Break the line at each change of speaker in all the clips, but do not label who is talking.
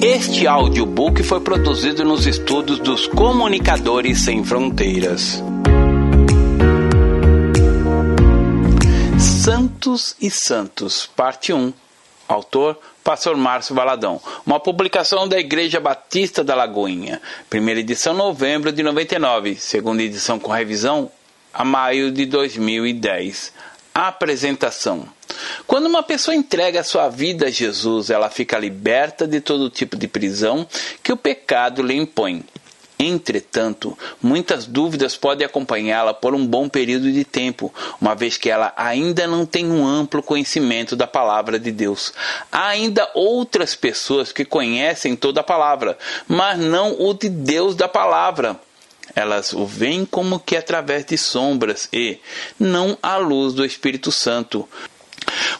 Este audiobook foi produzido nos estúdios dos Comunicadores Sem Fronteiras. Santos e Santos, parte 1. Autor Pastor Márcio Valadão. Uma publicação da Igreja Batista da Lagoinha. Primeira edição novembro de 99. Segunda edição com revisão a maio de 2010. Apresentação. Quando uma pessoa entrega sua vida a Jesus, ela fica liberta de todo tipo de prisão que o pecado lhe impõe. Entretanto, muitas dúvidas podem acompanhá-la por um bom período de tempo, uma vez que ela ainda não tem um amplo conhecimento da palavra de Deus. Há ainda outras pessoas que conhecem toda a palavra, mas não o de Deus da palavra. Elas o veem como que através de sombras e não à luz do Espírito Santo.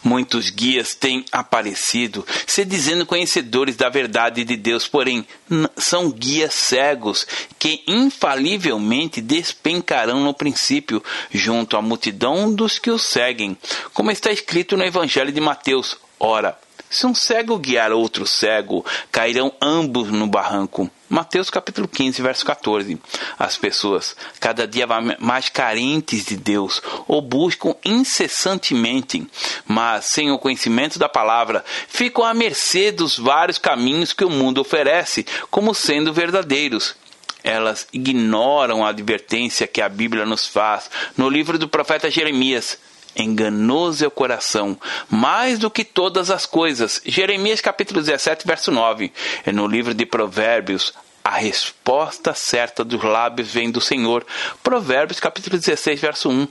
Muitos guias têm aparecido, se dizendo conhecedores da verdade de Deus, porém são guias cegos que infalivelmente despencarão no princípio, junto à multidão dos que os seguem, como está escrito no Evangelho de Mateus. Ora, se um cego guiar outro cego, cairão ambos no barranco. Mateus capítulo 15, verso 14. As pessoas, cada dia mais carentes de Deus, o buscam incessantemente, mas sem o conhecimento da palavra, ficam à mercê dos vários caminhos que o mundo oferece como sendo verdadeiros. Elas ignoram a advertência que a Bíblia nos faz no livro do profeta Jeremias enganoso é o coração, mais do que todas as coisas. Jeremias capítulo 17, verso 9. É no livro de Provérbios, a resposta certa dos lábios vem do Senhor. Provérbios capítulo 16, verso 1.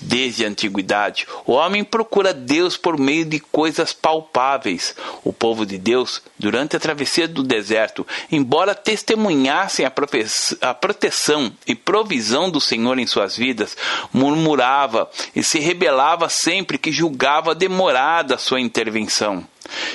Desde a antiguidade, o homem procura Deus por meio de coisas palpáveis. O povo de Deus, durante a travessia do deserto, embora testemunhassem a, a proteção e provisão do Senhor em suas vidas, murmurava e se rebelava sempre que julgava demorada a sua intervenção.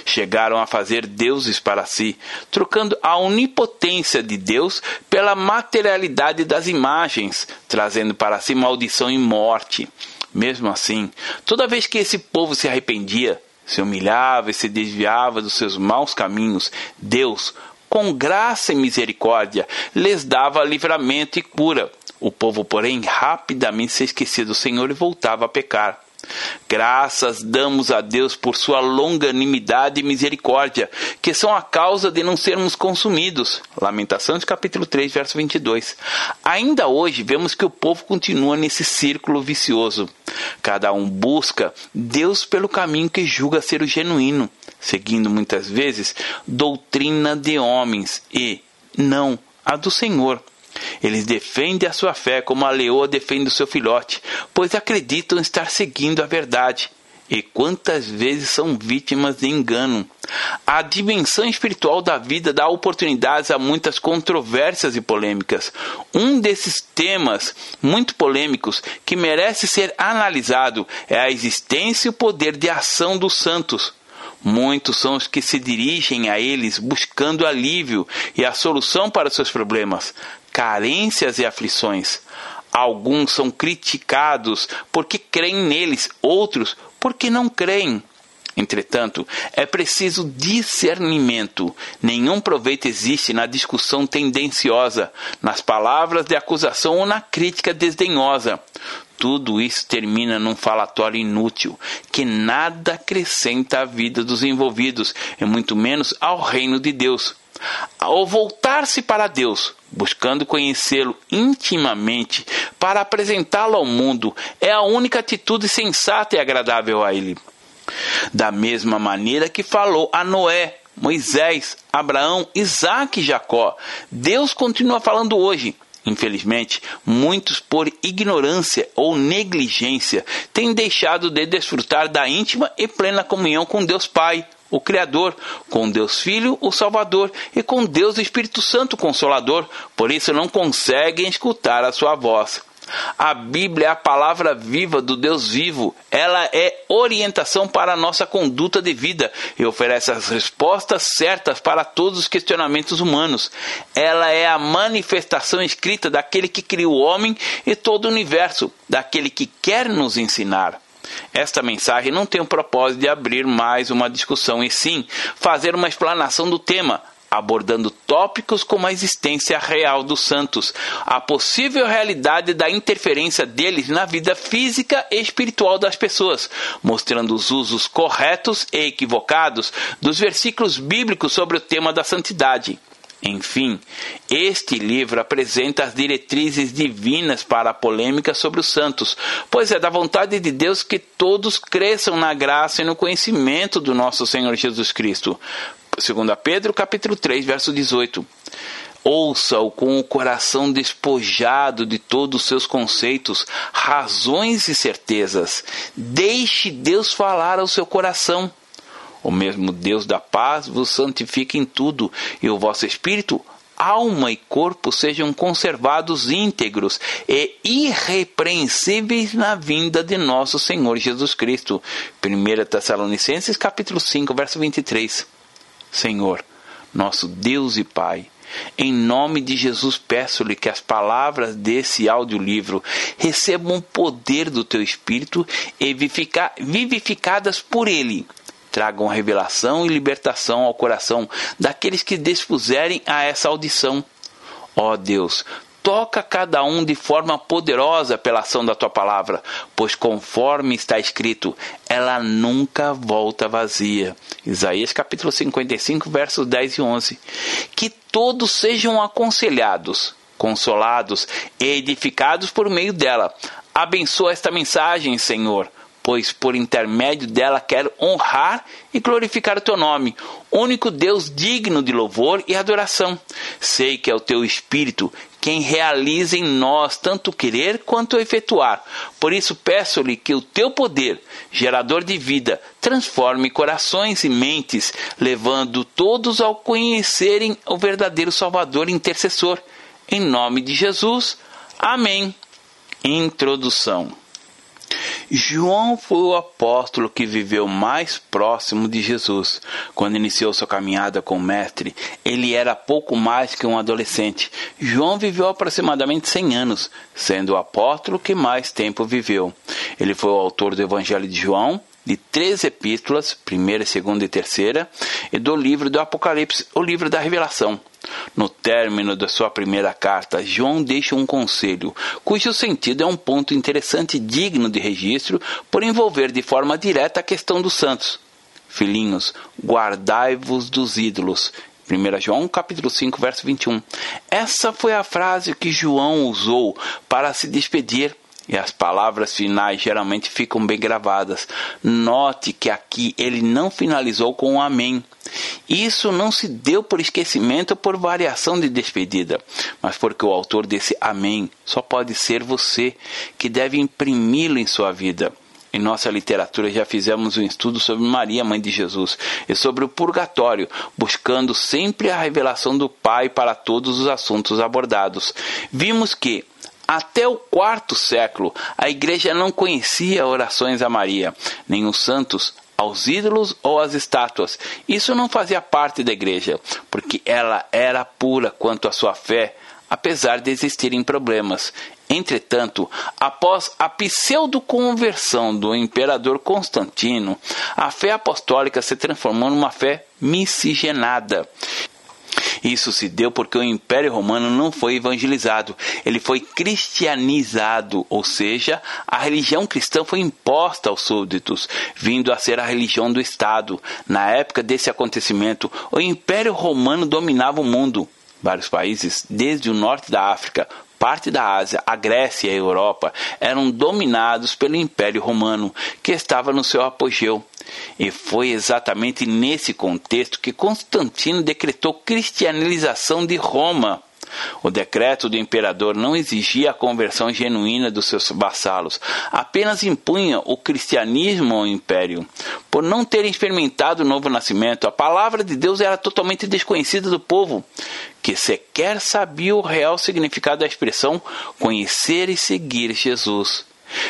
Chegaram a fazer deuses para si, trocando a onipotência de Deus pela materialidade das imagens, trazendo para si maldição e morte. Mesmo assim, toda vez que esse povo se arrependia, se humilhava e se desviava dos seus maus caminhos, Deus, com graça e misericórdia, lhes dava livramento e cura. O povo, porém, rapidamente se esquecia do Senhor e voltava a pecar. Graças damos a Deus por sua longanimidade e misericórdia, que são a causa de não sermos consumidos. Lamentações capítulo 3, verso 22. Ainda hoje vemos que o povo continua nesse círculo vicioso. Cada um busca Deus pelo caminho que julga ser o genuíno, seguindo muitas vezes doutrina de homens e não a do Senhor. Eles defendem a sua fé como a leoa defende o seu filhote, pois acreditam estar seguindo a verdade. E quantas vezes são vítimas de engano? A dimensão espiritual da vida dá oportunidades a muitas controvérsias e polêmicas. Um desses temas muito polêmicos que merece ser analisado é a existência e o poder de ação dos santos. Muitos são os que se dirigem a eles buscando alívio e a solução para seus problemas, carências e aflições. Alguns são criticados porque creem neles, outros porque não creem. Entretanto, é preciso discernimento. Nenhum proveito existe na discussão tendenciosa, nas palavras de acusação ou na crítica desdenhosa. Tudo isso termina num falatório inútil, que nada acrescenta à vida dos envolvidos, e muito menos ao reino de Deus. Ao voltar-se para Deus, buscando conhecê-lo intimamente para apresentá-lo ao mundo, é a única atitude sensata e agradável a ele. Da mesma maneira que falou a Noé, Moisés, Abraão, Isaac e Jacó, Deus continua falando hoje. Infelizmente, muitos, por ignorância ou negligência, têm deixado de desfrutar da íntima e plena comunhão com Deus Pai, o Criador, com Deus Filho, o Salvador, e com Deus Espírito Santo, o Consolador. Por isso não conseguem escutar a sua voz. A Bíblia é a palavra viva do Deus vivo. Ela é orientação para a nossa conduta de vida e oferece as respostas certas para todos os questionamentos humanos. Ela é a manifestação escrita daquele que criou o homem e todo o universo, daquele que quer nos ensinar. Esta mensagem não tem o propósito de abrir mais uma discussão, e sim fazer uma explanação do tema, abordando tópicos como a existência real dos santos, a possível realidade da interferência deles na vida física e espiritual das pessoas, mostrando os usos corretos e equivocados dos versículos bíblicos sobre o tema da santidade. Enfim, este livro apresenta as diretrizes divinas para a polêmica sobre os santos, pois é da vontade de Deus que todos cresçam na graça e no conhecimento do nosso Senhor Jesus Cristo. 2 Pedro capítulo 3, verso 18. Ouça-o com o coração despojado de todos os seus conceitos, razões e certezas. Deixe Deus falar ao seu coração. O mesmo Deus da paz vos santifique em tudo, e o vosso espírito, alma e corpo sejam conservados íntegros e irrepreensíveis na vinda de nosso Senhor Jesus Cristo. 1 Tessalonicenses capítulo 5, verso 23. Senhor, nosso Deus e Pai, em nome de Jesus, peço-lhe que as palavras desse audiolivro recebam o poder do teu Espírito e vivificadas por ele tragam revelação e libertação ao coração daqueles que dispuserem a essa audição. Ó Deus, toca cada um de forma poderosa pela ação da tua palavra, pois conforme está escrito, ela nunca volta vazia. Isaías capítulo 55, versos 10 e 11. Que todos sejam aconselhados, consolados e edificados por meio dela. Abençoa esta mensagem, Senhor pois por intermédio dela quero honrar e glorificar o teu nome, único Deus digno de louvor e adoração. Sei que é o teu Espírito quem realiza em nós tanto querer quanto efetuar. Por isso peço-lhe que o teu poder, gerador de vida, transforme corações e mentes, levando todos ao conhecerem o verdadeiro Salvador e intercessor. Em nome de Jesus. Amém. Introdução. João foi o apóstolo que viveu mais próximo de Jesus. Quando iniciou sua caminhada com o Mestre, ele era pouco mais que um adolescente. João viveu aproximadamente 100 anos, sendo o apóstolo que mais tempo viveu. Ele foi o autor do Evangelho de João, de três epístolas, primeira, segunda e terceira, e do livro do Apocalipse, o livro da Revelação. No término da sua primeira carta, João deixa um conselho, cujo sentido é um ponto interessante e digno de registro por envolver de forma direta a questão dos santos. Filhinhos, guardai-vos dos ídolos. 1 João capítulo 5, verso 21. Essa foi a frase que João usou para se despedir e as palavras finais geralmente ficam bem gravadas. Note que aqui ele não finalizou com um amém. Isso não se deu por esquecimento ou por variação de despedida, mas porque o autor desse amém só pode ser você, que deve imprimi-lo em sua vida. Em nossa literatura já fizemos um estudo sobre Maria, mãe de Jesus, e sobre o purgatório, buscando sempre a revelação do Pai para todos os assuntos abordados. Vimos que até o quarto século, a igreja não conhecia orações a Maria, nem os santos aos ídolos ou às estátuas. Isso não fazia parte da igreja, porque ela era pura quanto à sua fé, apesar de existirem problemas. Entretanto, após a pseudo-conversão do imperador Constantino, a fé apostólica se transformou numa fé miscigenada. Isso se deu porque o Império Romano não foi evangelizado, ele foi cristianizado, ou seja, a religião cristã foi imposta aos súditos, vindo a ser a religião do Estado. Na época desse acontecimento, o Império Romano dominava o mundo. Vários países, desde o norte da África, parte da Ásia, a Grécia e a Europa eram dominados pelo Império Romano, que estava no seu apogeu. E foi exatamente nesse contexto que Constantino decretou cristianização de Roma. O decreto do imperador não exigia a conversão genuína dos seus vassalos, apenas impunha o cristianismo ao império. Por não terem experimentado o novo nascimento, a palavra de Deus era totalmente desconhecida do povo, que sequer sabia o real significado da expressão conhecer e seguir Jesus.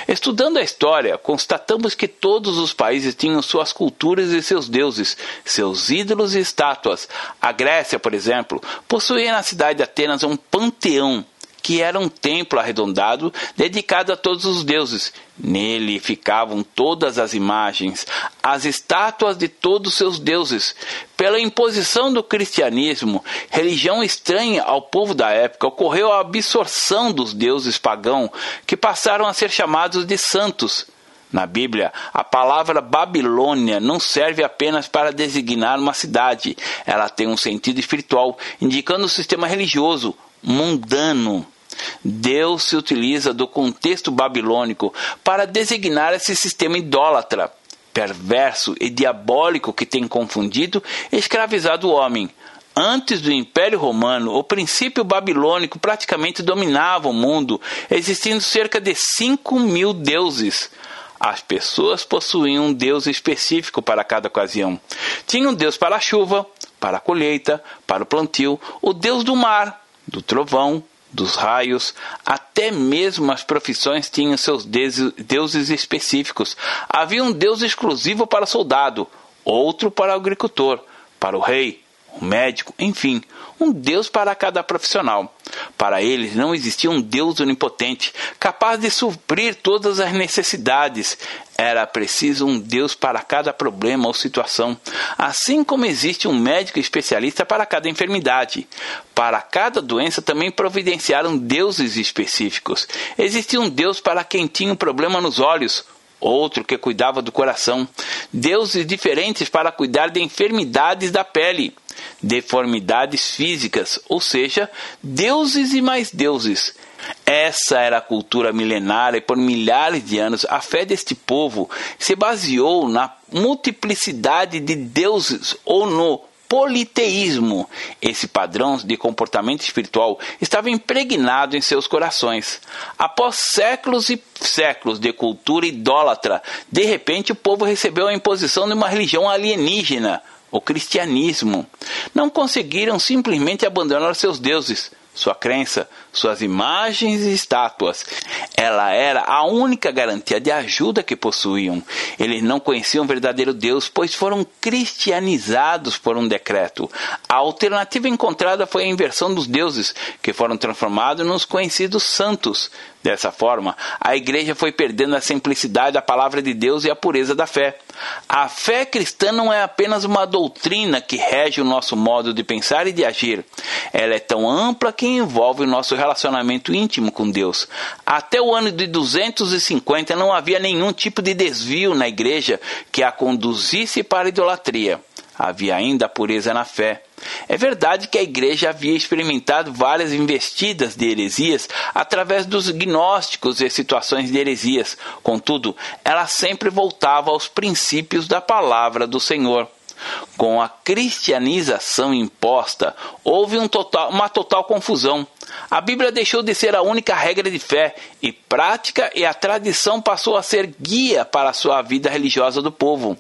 Estudando a história, constatamos que todos os países tinham suas culturas e seus deuses, seus ídolos e estátuas. A Grécia, por exemplo, possuía na cidade de Atenas um panteão que era um templo arredondado dedicado a todos os deuses. Nele ficavam todas as imagens, as estátuas de todos os seus deuses. Pela imposição do cristianismo, religião estranha ao povo da época, ocorreu a absorção dos deuses pagãos, que passaram a ser chamados de santos. Na Bíblia, a palavra Babilônia não serve apenas para designar uma cidade, ela tem um sentido espiritual, indicando um sistema religioso mundano. Deus se utiliza do contexto babilônico para designar esse sistema idólatra, perverso e diabólico que tem confundido e escravizado o homem. Antes do Império Romano, o princípio babilônico praticamente dominava o mundo, existindo cerca de 5 mil deuses. As pessoas possuíam um Deus específico para cada ocasião. Tinha um Deus para a chuva, para a colheita, para o plantio, o Deus do mar, do trovão, dos raios, até mesmo as profissões tinham seus deuses específicos. Havia um Deus exclusivo para soldado, outro para agricultor, para o rei, o médico, enfim, um Deus para cada profissional. Para eles não existia um Deus onipotente, capaz de suprir todas as necessidades. Era preciso um Deus para cada problema ou situação, assim como existe um médico especialista para cada enfermidade. Para cada doença também providenciaram deuses específicos. Existia um Deus para quem tinha um problema nos olhos, outro que cuidava do coração, deuses diferentes para cuidar de enfermidades da pele, deformidades físicas, ou seja, deuses e mais deuses. Essa era a cultura milenária e por milhares de anos a fé deste povo se baseou na multiplicidade de deuses ou no politeísmo. Esse padrão de comportamento espiritual estava impregnado em seus corações. Após séculos e séculos de cultura idólatra, de repente o povo recebeu a imposição de uma religião alienígena, o cristianismo. Não conseguiram simplesmente abandonar seus deuses sua crença, suas imagens e estátuas. Ela era a única garantia de ajuda que possuíam. Eles não conheciam o verdadeiro Deus, pois foram cristianizados por um decreto. A alternativa encontrada foi a inversão dos deuses, que foram transformados nos conhecidos santos. Dessa forma, a igreja foi perdendo a simplicidade da palavra de Deus e a pureza da fé. A fé cristã não é apenas uma doutrina que rege o nosso modo de pensar e de agir. Ela é tão ampla que envolve o nosso relacionamento íntimo com Deus. Até o ano de 250 não havia nenhum tipo de desvio na igreja que a conduzisse para a idolatria. Havia ainda a pureza na fé. É verdade que a igreja havia experimentado várias investidas de heresias através dos gnósticos e situações de heresias. Contudo, ela sempre voltava aos princípios da palavra do Senhor. Com a cristianização imposta, houve um total, uma total confusão. A Bíblia deixou de ser a única regra de fé e prática e a tradição passou a ser guia para a sua vida religiosa do povo.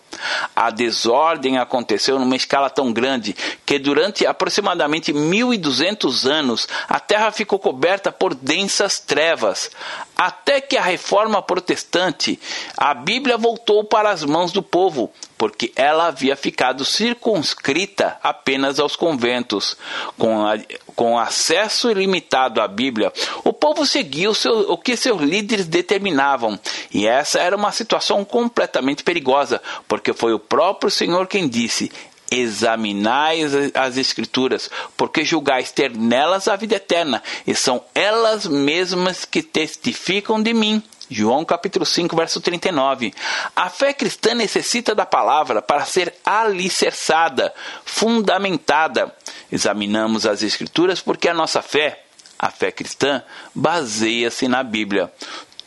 A desordem aconteceu numa escala tão grande que durante aproximadamente 1200 anos a terra ficou coberta por densas trevas. Até que a reforma protestante, a Bíblia voltou para as mãos do povo, porque ela havia ficado circunscrita apenas aos conventos. Com, a, com acesso ilimitado à Bíblia, o povo seguia o, seu, o que seus líderes determinavam, e essa era uma situação completamente perigosa, porque foi o próprio Senhor quem disse: examinai as Escrituras, porque julgais ter nelas a vida eterna, e são elas mesmas que testificam de mim. João capítulo 5, verso 39. A fé cristã necessita da palavra para ser alicerçada, fundamentada. Examinamos as Escrituras porque a nossa fé, a fé cristã, baseia-se na Bíblia.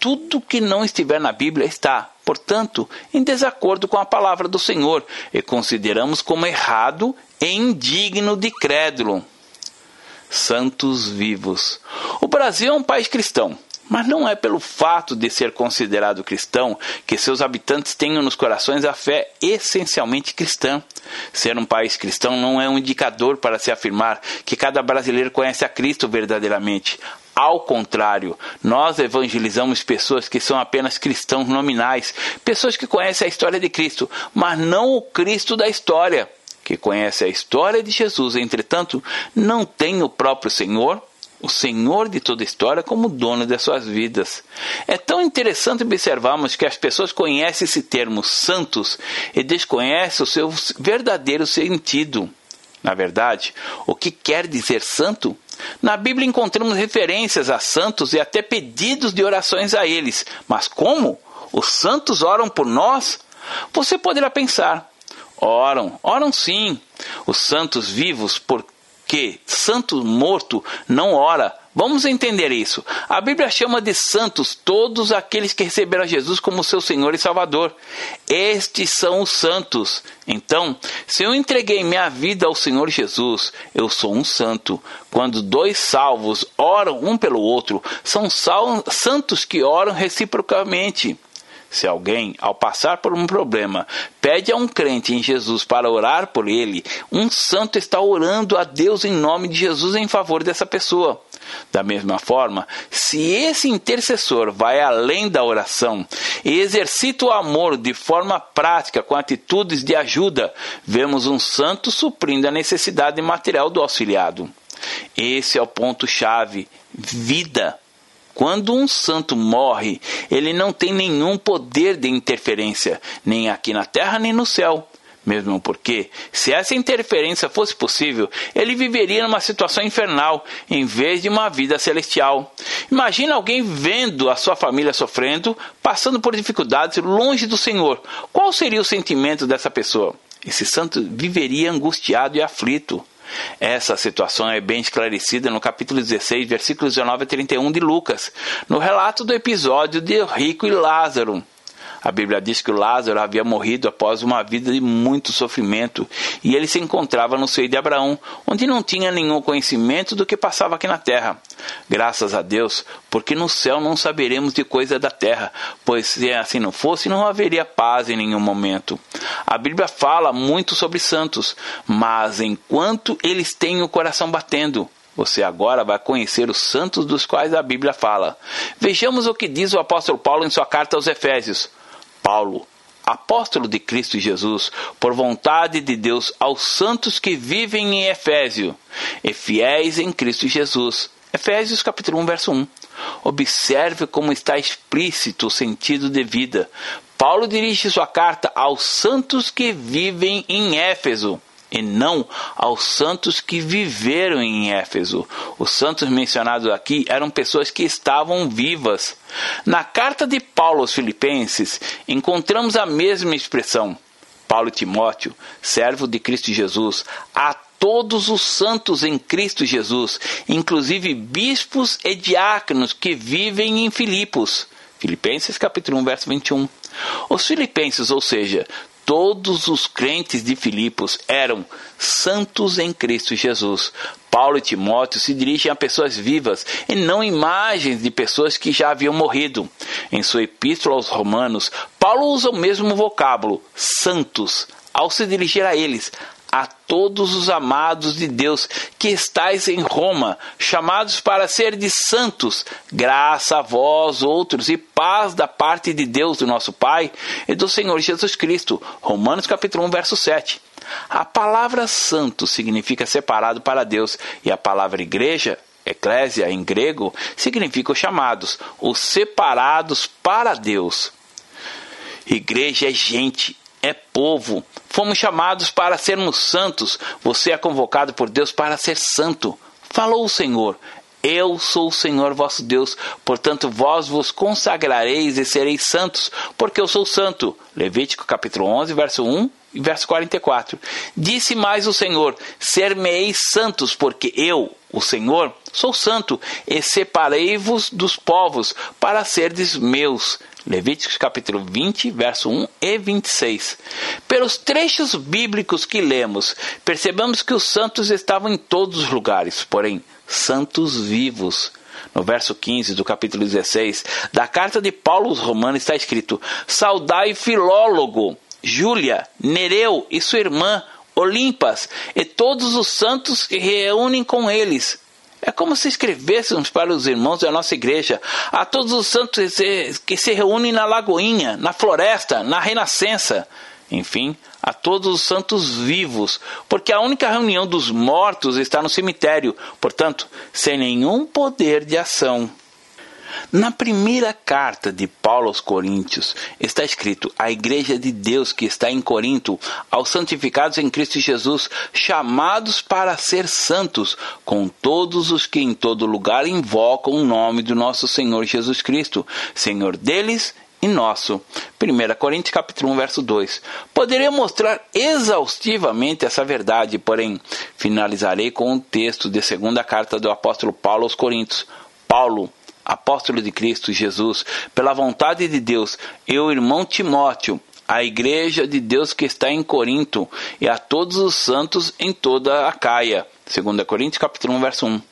Tudo que não estiver na Bíblia está, portanto, em desacordo com a palavra do Senhor e consideramos como errado e indigno de crédulo. Santos vivos. O Brasil é um país cristão mas não é pelo fato de ser considerado cristão que seus habitantes tenham nos corações a fé essencialmente cristã. Ser um país cristão não é um indicador para se afirmar que cada brasileiro conhece a Cristo verdadeiramente. Ao contrário, nós evangelizamos pessoas que são apenas cristãos nominais, pessoas que conhecem a história de Cristo, mas não o Cristo da história. Que conhece a história de Jesus, entretanto, não tem o próprio Senhor o Senhor de toda a história, como dono das suas vidas. É tão interessante observarmos que as pessoas conhecem esse termo santos e desconhecem o seu verdadeiro sentido. Na verdade, o que quer dizer santo? Na Bíblia encontramos referências a santos e até pedidos de orações a eles. Mas como? Os santos oram por nós? Você poderá pensar: oram, oram sim. Os santos vivos, por que santo morto não ora. Vamos entender isso. A Bíblia chama de santos todos aqueles que receberam Jesus como seu Senhor e Salvador. Estes são os santos. Então, se eu entreguei minha vida ao Senhor Jesus, eu sou um santo. Quando dois salvos oram um pelo outro, são santos que oram reciprocamente. Se alguém, ao passar por um problema, pede a um crente em Jesus para orar por ele, um santo está orando a Deus em nome de Jesus em favor dessa pessoa. Da mesma forma, se esse intercessor vai além da oração e exercita o amor de forma prática com atitudes de ajuda, vemos um santo suprindo a necessidade material do auxiliado. Esse é o ponto-chave: vida. Quando um santo morre, ele não tem nenhum poder de interferência, nem aqui na terra nem no céu. Mesmo porque, se essa interferência fosse possível, ele viveria numa situação infernal em vez de uma vida celestial. Imagina alguém vendo a sua família sofrendo, passando por dificuldades longe do Senhor. Qual seria o sentimento dessa pessoa? Esse santo viveria angustiado e aflito. Essa situação é bem esclarecida no capítulo 16, versículos 19 a 31 de Lucas, no relato do episódio de Rico e Lázaro. A Bíblia diz que Lázaro havia morrido após uma vida de muito sofrimento e ele se encontrava no seio de Abraão, onde não tinha nenhum conhecimento do que passava aqui na terra. Graças a Deus, porque no céu não saberemos de coisa da terra, pois se assim não fosse, não haveria paz em nenhum momento. A Bíblia fala muito sobre santos, mas enquanto eles têm o coração batendo, você agora vai conhecer os santos dos quais a Bíblia fala. Vejamos o que diz o apóstolo Paulo em sua carta aos Efésios. Paulo, apóstolo de Cristo Jesus, por vontade de Deus, aos santos que vivem em Efésio e fiéis em Cristo Jesus. Efésios capítulo 1, verso 1. Observe como está explícito o sentido de vida. Paulo dirige sua carta aos santos que vivem em Éfeso e não aos santos que viveram em Éfeso. Os santos mencionados aqui eram pessoas que estavam vivas. Na carta de Paulo aos Filipenses, encontramos a mesma expressão. Paulo e Timóteo, servo de Cristo Jesus, a todos os santos em Cristo Jesus, inclusive bispos e diáconos que vivem em Filipos. Filipenses capítulo 1, verso 21. Os filipenses, ou seja, Todos os crentes de Filipos eram santos em Cristo Jesus. Paulo e Timóteo se dirigem a pessoas vivas e não imagens de pessoas que já haviam morrido. Em sua epístola aos Romanos, Paulo usa o mesmo vocábulo, santos, ao se dirigir a eles, a todos os amados de Deus que estáis em Roma, chamados para ser de santos, graça a vós outros e paz da parte de Deus, do nosso Pai e do Senhor Jesus Cristo. Romanos capítulo 1, verso 7. A palavra santo significa separado para Deus e a palavra igreja Eclésia, em grego, significa os chamados, os separados para Deus. Igreja é gente, é povo. Fomos chamados para sermos santos. Você é convocado por Deus para ser santo. Falou o Senhor. Eu sou o Senhor vosso Deus, portanto vós vos consagrareis e sereis santos, porque eu sou santo. Levítico capítulo 11, verso 1 e verso 44. Disse mais o Senhor: Ser-me-eis santos, porque eu, o Senhor, sou santo, e separei-vos dos povos, para serdes meus. Levíticos capítulo 20, verso 1 e 26. Pelos trechos bíblicos que lemos, percebemos que os santos estavam em todos os lugares, porém, santos vivos. No verso 15 do capítulo 16 da carta de Paulo aos Romanos está escrito: Saudai Filólogo, Júlia, Nereu e sua irmã, Olimpas, e todos os santos que reúnem com eles. É como se escrevêssemos para os irmãos da nossa igreja, a todos os santos que se reúnem na Lagoinha, na Floresta, na Renascença. Enfim, a todos os santos vivos, porque a única reunião dos mortos está no cemitério, portanto, sem nenhum poder de ação. Na primeira carta de Paulo aos Coríntios está escrito: A igreja de Deus que está em Corinto, aos santificados em Cristo Jesus, chamados para ser santos, com todos os que em todo lugar invocam o nome do nosso Senhor Jesus Cristo, Senhor deles e nosso. 1 Coríntios capítulo 1, verso 2. Poderia mostrar exaustivamente essa verdade, porém finalizarei com um texto de segunda carta do apóstolo Paulo aos Coríntios. Paulo, apóstolo de Cristo Jesus, pela vontade de Deus, e o irmão Timóteo, a igreja de Deus que está em Corinto, e a todos os santos em toda a Caia. 2 Coríntios capítulo 1, verso 1.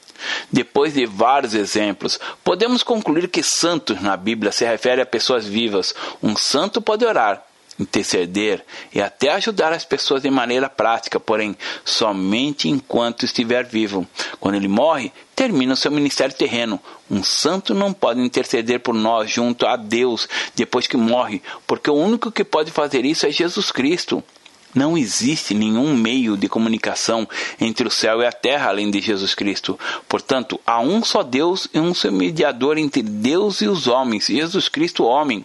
Depois de vários exemplos, podemos concluir que santos na Bíblia se refere a pessoas vivas. Um santo pode orar, interceder e até ajudar as pessoas de maneira prática, porém somente enquanto estiver vivo. Quando ele morre, termina o seu ministério terreno. Um santo não pode interceder por nós junto a Deus depois que morre, porque o único que pode fazer isso é Jesus Cristo. Não existe nenhum meio de comunicação entre o céu e a terra além de Jesus Cristo. Portanto, há um só Deus e um só mediador entre Deus e os homens, Jesus Cristo, homem.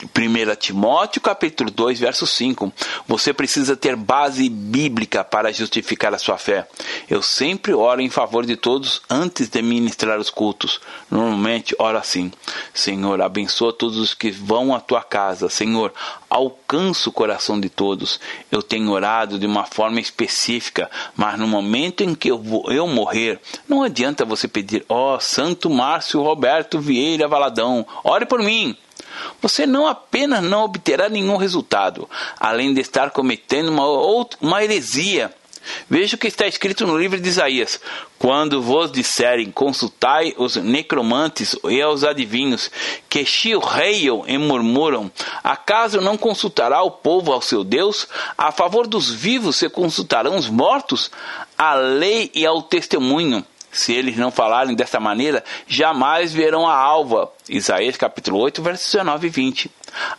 1 Timóteo capítulo 2, verso 5. Você precisa ter base bíblica para justificar a sua fé. Eu sempre oro em favor de todos antes de ministrar os cultos. Normalmente oro assim: Senhor, abençoa todos os que vão à tua casa. Senhor, alcança o coração de todos. Eu tenho orado de uma forma específica, mas no momento em que eu, vou, eu morrer, não adianta você pedir: Ó, oh, Santo Márcio Roberto Vieira Valadão, ore por mim você não apenas não obterá nenhum resultado, além de estar cometendo uma, uma heresia. Veja o que está escrito no livro de Isaías: Quando vos disserem, consultai os necromantes e os adivinhos, que chilreiam e murmuram, acaso não consultará o povo ao seu Deus? A favor dos vivos se consultarão os mortos? A lei e ao testemunho se eles não falarem desta maneira, jamais verão a alva. Isaías capítulo 8, versos 19 e 20.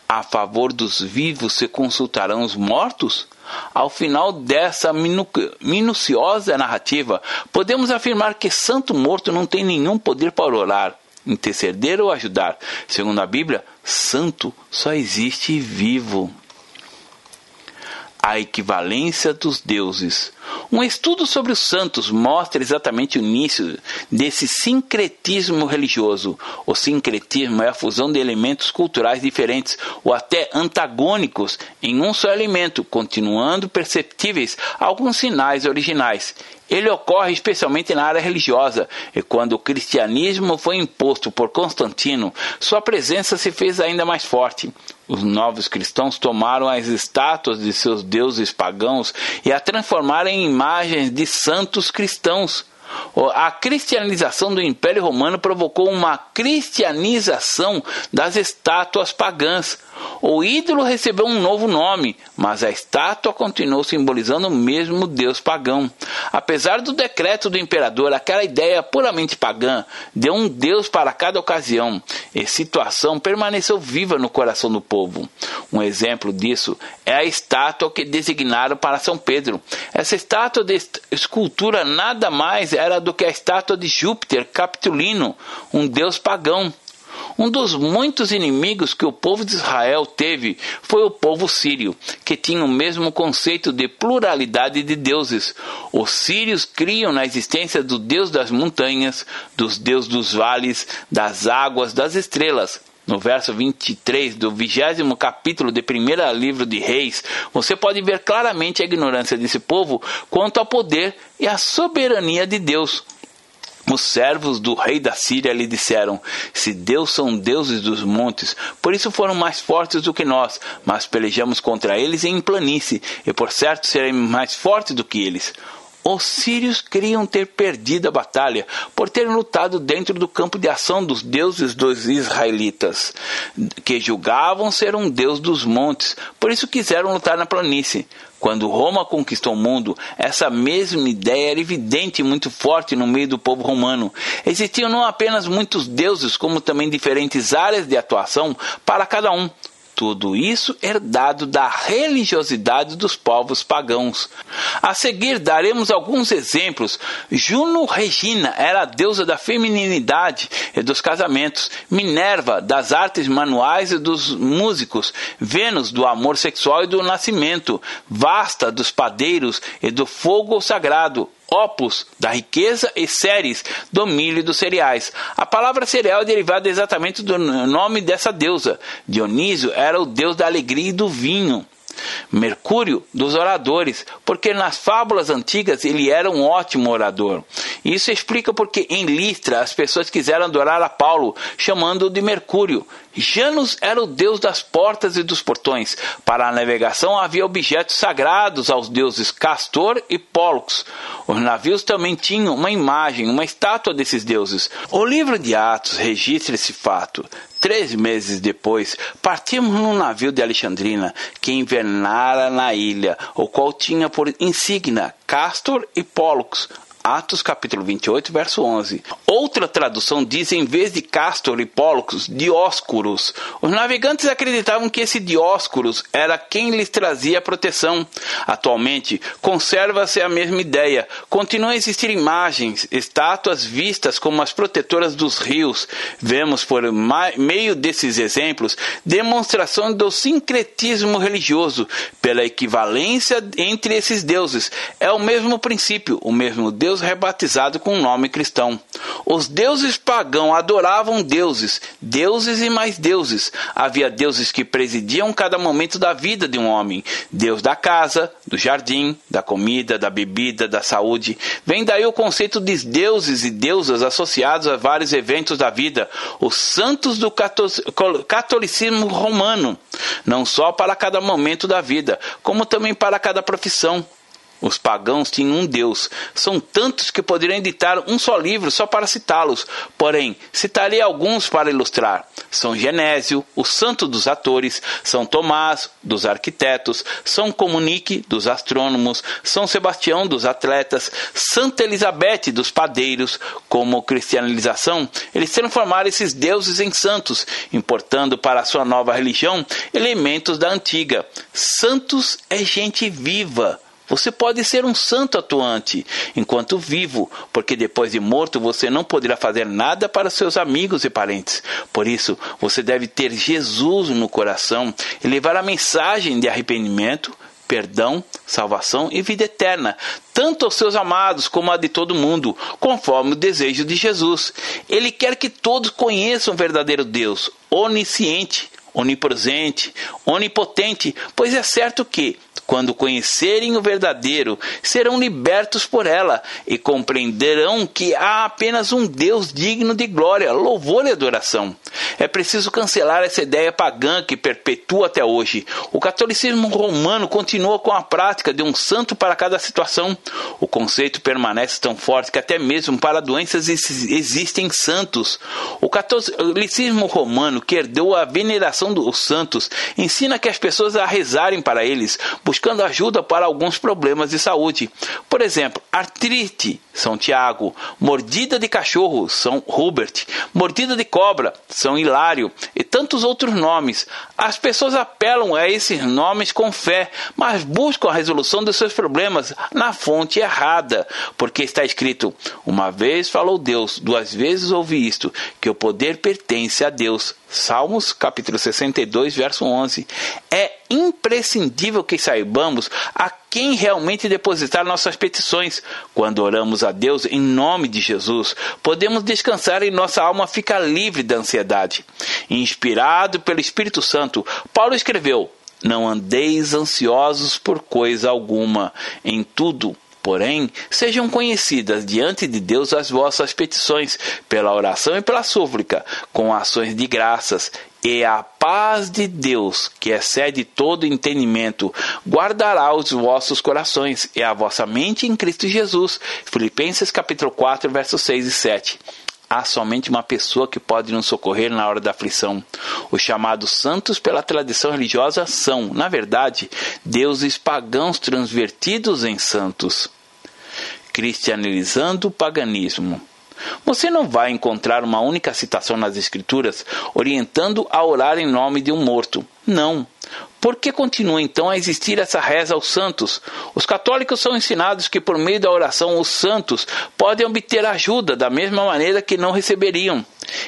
A favor dos vivos se consultarão os mortos? Ao final dessa minu minuciosa narrativa, podemos afirmar que santo morto não tem nenhum poder para orar, interceder ou ajudar. Segundo a Bíblia, santo só existe vivo a equivalência dos deuses. Um estudo sobre os santos mostra exatamente o início desse sincretismo religioso. O sincretismo é a fusão de elementos culturais diferentes ou até antagônicos em um só elemento, continuando perceptíveis alguns sinais originais. Ele ocorre especialmente na área religiosa, e quando o cristianismo foi imposto por Constantino, sua presença se fez ainda mais forte. Os novos cristãos tomaram as estátuas de seus deuses pagãos e a transformaram em imagens de santos cristãos. A cristianização do Império Romano provocou uma cristianização das estátuas pagãs. O ídolo recebeu um novo nome, mas a estátua continuou simbolizando o mesmo deus pagão. Apesar do decreto do imperador, aquela ideia puramente pagã deu um deus para cada ocasião, e situação permaneceu viva no coração do povo. Um exemplo disso é a estátua que designaram para São Pedro. Essa estátua de escultura nada mais era do que a estátua de Júpiter Capitolino, um deus pagão. Um dos muitos inimigos que o povo de Israel teve foi o povo sírio, que tinha o mesmo conceito de pluralidade de deuses. Os sírios criam na existência do Deus das montanhas, dos deuses dos vales, das águas, das estrelas. No verso 23 do vigésimo capítulo do primeiro livro de Reis, você pode ver claramente a ignorância desse povo quanto ao poder e à soberania de Deus. Os servos do rei da Síria lhe disseram: Se Deus são deuses dos montes, por isso foram mais fortes do que nós, mas pelejamos contra eles em planície, e por certo seremos mais fortes do que eles. Os sírios queriam ter perdido a batalha por terem lutado dentro do campo de ação dos deuses dos israelitas, que julgavam ser um deus dos montes, por isso quiseram lutar na planície. Quando Roma conquistou o mundo, essa mesma ideia era evidente e muito forte no meio do povo romano. Existiam não apenas muitos deuses, como também diferentes áreas de atuação para cada um. Tudo isso herdado da religiosidade dos povos pagãos. A seguir daremos alguns exemplos. Juno Regina era a deusa da feminilidade e dos casamentos, Minerva das artes manuais e dos músicos, Vênus do amor sexual e do nascimento, Vasta dos padeiros e do fogo sagrado, opus, da riqueza, e ceres, do milho e dos cereais. A palavra cereal é derivada exatamente do nome dessa deusa. Dionísio era o deus da alegria e do vinho. Mercúrio dos oradores, porque nas fábulas antigas ele era um ótimo orador. Isso explica porque em Listra as pessoas quiseram adorar a Paulo, chamando-o de Mercúrio. Janus era o deus das portas e dos portões. Para a navegação havia objetos sagrados aos deuses Castor e Pollux. Os navios também tinham uma imagem, uma estátua desses deuses. O livro de Atos registra esse fato. Três meses depois, partimos num navio de Alexandrina que invernara na ilha, o qual tinha por insígnia Castor e Pollux, Atos capítulo 28, verso 11. Outra tradução diz, em vez de Castor e Pollux, Dióscuros. Os navegantes acreditavam que esse Dióscuros era quem lhes trazia proteção. Atualmente, conserva-se a mesma ideia. Continuam a existir imagens, estátuas vistas como as protetoras dos rios. Vemos, por meio desses exemplos, demonstração do sincretismo religioso, pela equivalência entre esses deuses. É o mesmo princípio, o mesmo Deus Deus rebatizado com um nome cristão. Os deuses pagãos adoravam deuses, deuses e mais deuses. Havia deuses que presidiam cada momento da vida de um homem: Deus da casa, do jardim, da comida, da bebida, da saúde. Vem daí o conceito de deuses e deusas associados a vários eventos da vida, os santos do catolicismo romano, não só para cada momento da vida, como também para cada profissão, os pagãos tinham um Deus. São tantos que poderiam editar um só livro só para citá-los. Porém, citarei alguns para ilustrar. São Genésio, o santo dos atores, São Tomás, dos arquitetos, São Comunique, dos astrônomos, São Sebastião, dos atletas, Santa Elizabeth, dos padeiros. Como cristianização, eles transformaram esses deuses em santos, importando para a sua nova religião elementos da antiga. Santos é gente viva você pode ser um santo atuante enquanto vivo, porque depois de morto você não poderá fazer nada para seus amigos e parentes. Por isso, você deve ter Jesus no coração e levar a mensagem de arrependimento, perdão, salvação e vida eterna, tanto aos seus amados como a de todo mundo, conforme o desejo de Jesus. Ele quer que todos conheçam o verdadeiro Deus, onisciente, onipresente, onipotente, pois é certo que quando conhecerem o verdadeiro, serão libertos por ela e compreenderão que há apenas um Deus digno de glória, louvor e adoração. É preciso cancelar essa ideia pagã que perpetua até hoje. O catolicismo romano continua com a prática de um santo para cada situação. O conceito permanece tão forte que até mesmo para doenças existem santos. O catolicismo romano, que herdeu a veneração dos santos, ensina que as pessoas a rezarem para eles, buscando ajuda para alguns problemas de saúde. Por exemplo, artrite, São Tiago, mordida de cachorro, São Hubert, mordida de cobra, São Hilário e tantos outros nomes. As pessoas apelam a esses nomes com fé, mas buscam a resolução dos seus problemas na fonte errada, porque está escrito: Uma vez falou Deus, duas vezes ouvi isto, que o poder pertence a Deus. Salmos capítulo 62, verso 11. É imprescindível que saibamos a quem realmente depositar nossas petições. Quando oramos a Deus em nome de Jesus, podemos descansar e nossa alma fica livre da ansiedade. Inspirado pelo Espírito Santo, Paulo escreveu: Não andeis ansiosos por coisa alguma, em tudo Porém, sejam conhecidas diante de Deus as vossas petições, pela oração e pela súplica, com ações de graças, e a paz de Deus, que excede todo entendimento, guardará os vossos corações e a vossa mente em Cristo Jesus. Filipenses capítulo 4, versos 6 e 7 há somente uma pessoa que pode nos socorrer na hora da aflição. Os chamados santos pela tradição religiosa são, na verdade, deuses pagãos transvertidos em santos. Cristianizando o paganismo. Você não vai encontrar uma única citação nas Escrituras orientando a orar em nome de um morto. Não. Por que continua então a existir essa reza aos santos? Os católicos são ensinados que por meio da oração os santos podem obter ajuda da mesma maneira que não receberiam.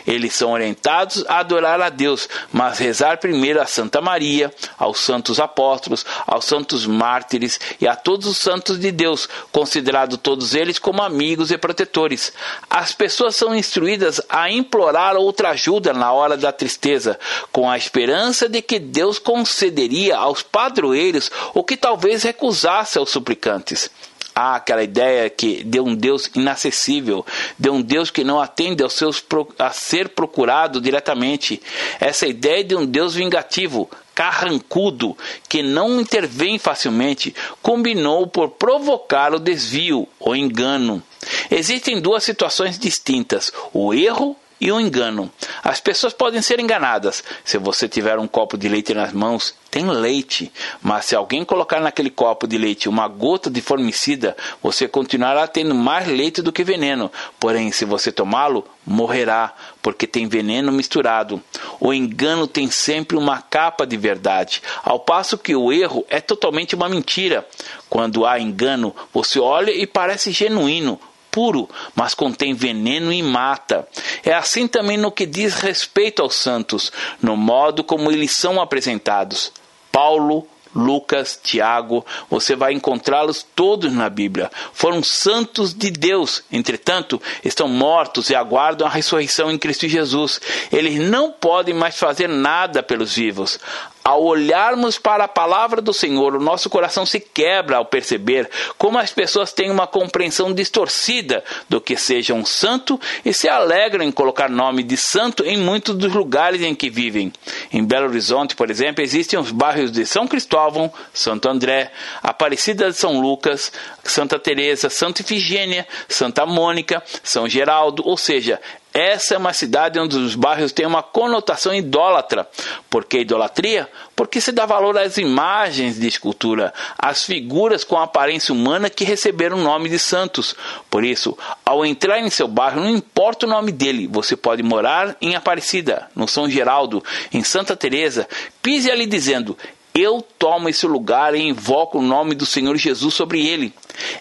Eles são orientados a adorar a Deus, mas rezar primeiro a Santa Maria, aos santos apóstolos, aos santos mártires e a todos os santos de Deus, considerados todos eles como amigos e protetores. As pessoas são instruídas a implorar outra ajuda na hora da tristeza, com a esperança de que Deus concederia aos padroeiros o que talvez recusasse aos suplicantes. Há aquela ideia que de um Deus inacessível, de um Deus que não atende aos seus a ser procurado diretamente. Essa ideia de um Deus vingativo, carrancudo, que não intervém facilmente, combinou por provocar o desvio, o engano. Existem duas situações distintas: o erro e o engano. As pessoas podem ser enganadas. Se você tiver um copo de leite nas mãos, tem leite, mas se alguém colocar naquele copo de leite uma gota de formicida, você continuará tendo mais leite do que veneno. Porém, se você tomá-lo, morrerá, porque tem veneno misturado. O engano tem sempre uma capa de verdade, ao passo que o erro é totalmente uma mentira. Quando há engano, você olha e parece genuíno, puro, mas contém veneno e mata. É assim também no que diz respeito aos santos, no modo como eles são apresentados. Paulo, Lucas, Tiago, você vai encontrá-los todos na Bíblia. Foram santos de Deus, entretanto, estão mortos e aguardam a ressurreição em Cristo Jesus. Eles não podem mais fazer nada pelos vivos. Ao olharmos para a palavra do Senhor, o nosso coração se quebra ao perceber como as pessoas têm uma compreensão distorcida do que seja um santo e se alegram em colocar nome de santo em muitos dos lugares em que vivem. Em Belo Horizonte, por exemplo, existem os bairros de São Cristóvão, Santo André, Aparecida de São Lucas, Santa Teresa, Santa Ifigênia, Santa Mônica, São Geraldo, ou seja, essa é uma cidade onde os bairros têm uma conotação idólatra. Por que idolatria? Porque se dá valor às imagens de escultura, às figuras com aparência humana que receberam o nome de santos. Por isso, ao entrar em seu bairro, não importa o nome dele, você pode morar em Aparecida, no São Geraldo, em Santa Teresa, pise ali dizendo: eu tomo esse lugar e invoco o nome do Senhor Jesus sobre ele.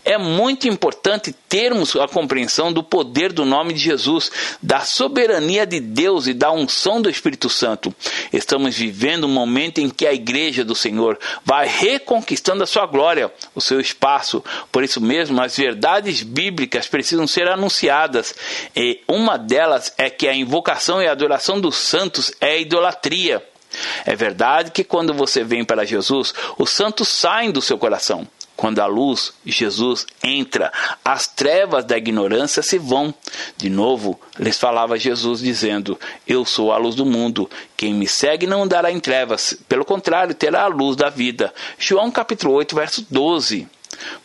É muito importante termos a compreensão do poder do nome de Jesus, da soberania de Deus e da unção do Espírito Santo. Estamos vivendo um momento em que a igreja do Senhor vai reconquistando a sua glória, o seu espaço. Por isso mesmo, as verdades bíblicas precisam ser anunciadas. E uma delas é que a invocação e a adoração dos santos é idolatria. É verdade que quando você vem para Jesus, os santos saem do seu coração. Quando a luz, Jesus, entra, as trevas da ignorância se vão. De novo, lhes falava Jesus, dizendo: Eu sou a luz do mundo. Quem me segue não andará em trevas, pelo contrário, terá a luz da vida. João capítulo 8, verso 12.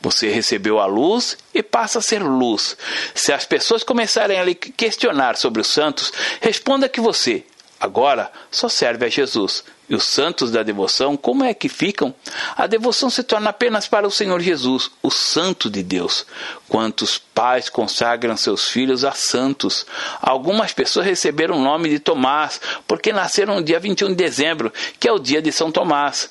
Você recebeu a luz e passa a ser luz. Se as pessoas começarem a lhe questionar sobre os santos, responda que você, Agora só serve a Jesus. E os santos da devoção, como é que ficam? A devoção se torna apenas para o Senhor Jesus, o Santo de Deus. Quantos pais consagram seus filhos a santos? Algumas pessoas receberam o nome de Tomás porque nasceram no dia 21 de dezembro, que é o dia de São Tomás.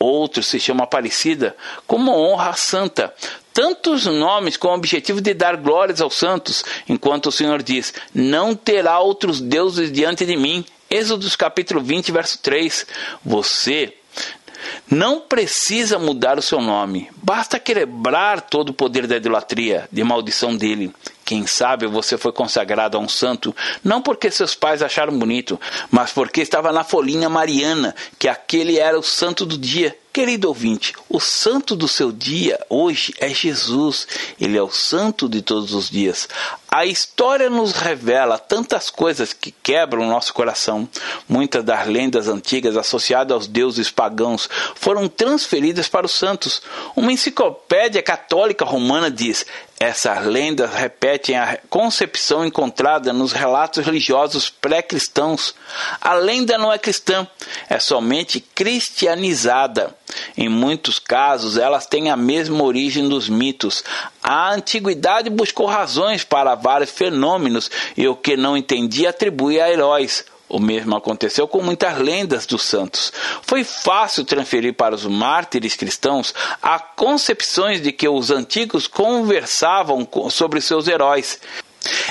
Outros se chamam Aparecida como honra santa tantos nomes com o objetivo de dar glórias aos santos, enquanto o Senhor diz: Não terá outros deuses diante de mim. Êxodos capítulo 20, verso 3. Você não precisa mudar o seu nome, basta quebrar todo o poder da idolatria, de maldição dele. Quem sabe você foi consagrado a um santo, não porque seus pais acharam bonito, mas porque estava na folhinha mariana que aquele era o santo do dia. Querido ouvinte, o santo do seu dia hoje é Jesus. Ele é o santo de todos os dias. A história nos revela tantas coisas que quebram o nosso coração. Muitas das lendas antigas associadas aos deuses pagãos foram transferidas para os santos. Uma enciclopédia católica romana diz: Essas lendas repetem a concepção encontrada nos relatos religiosos pré-cristãos. A lenda não é cristã, é somente cristianizada. Em muitos casos, elas têm a mesma origem dos mitos. A antiguidade buscou razões para vários fenômenos e o que não entendia atribui a heróis. O mesmo aconteceu com muitas lendas dos santos. Foi fácil transferir para os mártires cristãos a concepções de que os antigos conversavam sobre seus heróis.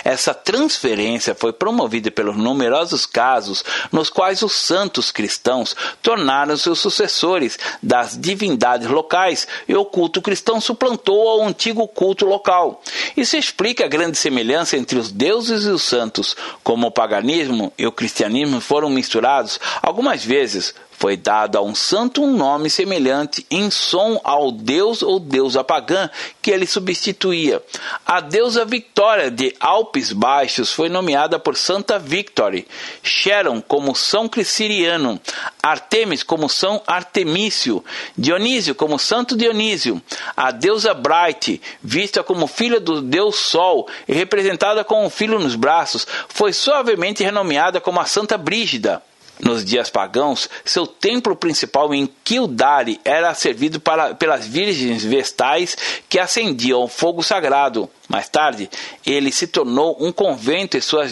Essa transferência foi promovida pelos numerosos casos nos quais os santos cristãos tornaram-se os sucessores das divindades locais e o culto cristão suplantou ao antigo culto local. Isso explica a grande semelhança entre os deuses e os santos, como o paganismo e o cristianismo foram misturados algumas vezes foi dado a um santo um nome semelhante em som ao deus ou deusa pagã que ele substituía. A deusa Victória de Alpes Baixos foi nomeada por Santa Victory, Sharon como São Criciriano, Artemis como São Artemício, Dionísio como Santo Dionísio, a deusa Bright, vista como filha do deus Sol e representada com um filho nos braços, foi suavemente renomeada como a Santa Brígida. Nos dias pagãos, seu templo principal em Kildare era servido para, pelas virgens vestais que acendiam o fogo sagrado. Mais tarde, ele se tornou um convento e suas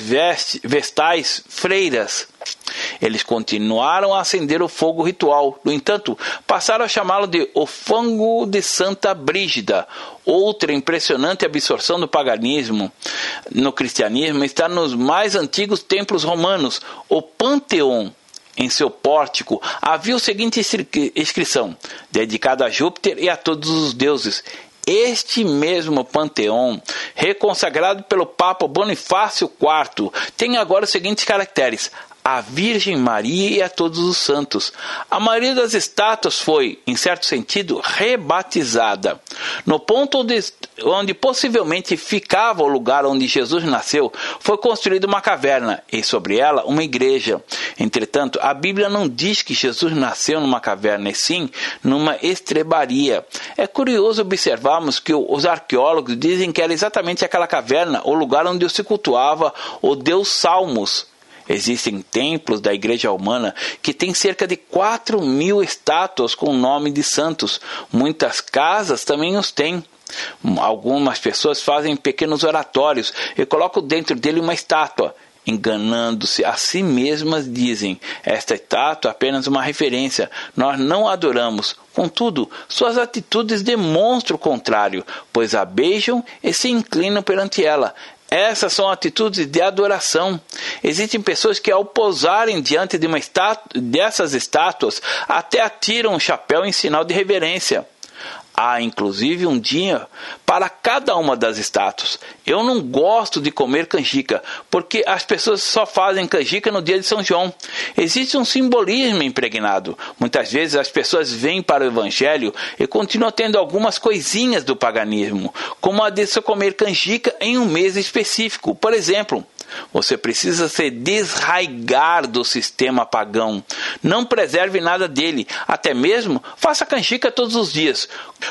vestais freiras. Eles continuaram a acender o fogo ritual. No entanto, passaram a chamá-lo de o fango de Santa Brígida. Outra impressionante absorção do paganismo no cristianismo está nos mais antigos templos romanos, o Panteão. Em seu pórtico havia o seguinte inscrição: dedicado a Júpiter e a todos os deuses. Este mesmo panteão, reconsagrado pelo Papa Bonifácio IV, tem agora os seguintes caracteres: a Virgem Maria e a todos os santos. A maioria das estátuas foi, em certo sentido, rebatizada. No ponto onde, onde possivelmente ficava o lugar onde Jesus nasceu, foi construída uma caverna e sobre ela uma igreja. Entretanto, a Bíblia não diz que Jesus nasceu numa caverna, e sim numa estrebaria. É curioso observarmos que os arqueólogos dizem que era exatamente aquela caverna o lugar onde se cultuava o deus Salmos. Existem templos da Igreja Humana que têm cerca de 4 mil estátuas com o nome de santos. Muitas casas também os têm. Algumas pessoas fazem pequenos oratórios e colocam dentro dele uma estátua. Enganando-se a si mesmas, dizem: Esta estátua é apenas uma referência, nós não adoramos. Contudo, suas atitudes demonstram o contrário, pois a beijam e se inclinam perante ela. Essas são atitudes de adoração. Existem pessoas que, ao posarem diante de uma estátua, dessas estátuas, até atiram um chapéu em sinal de reverência. Há inclusive um dia para cada uma das estátuas. Eu não gosto de comer canjica, porque as pessoas só fazem canjica no dia de São João. Existe um simbolismo impregnado. Muitas vezes as pessoas vêm para o evangelho e continuam tendo algumas coisinhas do paganismo, como a de se comer canjica em um mês específico. Por exemplo, você precisa se desraigar do sistema pagão. Não preserve nada dele, até mesmo faça canjica todos os dias,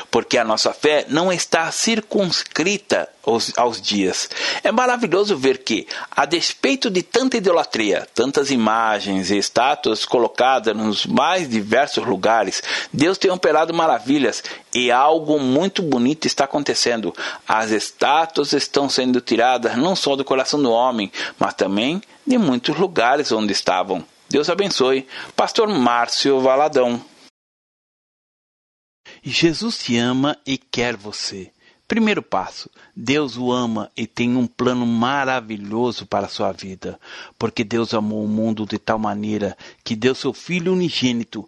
porque a nossa fé não está circunscrita aos, aos, dias. É maravilhoso ver que, a despeito de tanta idolatria, tantas imagens e estátuas colocadas nos mais diversos lugares, Deus tem operado maravilhas e algo muito bonito está acontecendo. As estátuas estão sendo tiradas não só do coração do homem, mas também de muitos lugares onde estavam. Deus abençoe. Pastor Márcio Valadão.
Jesus te ama e quer você. Primeiro passo: Deus o ama e tem um plano maravilhoso para a sua vida, porque Deus amou o mundo de tal maneira que deu seu Filho unigênito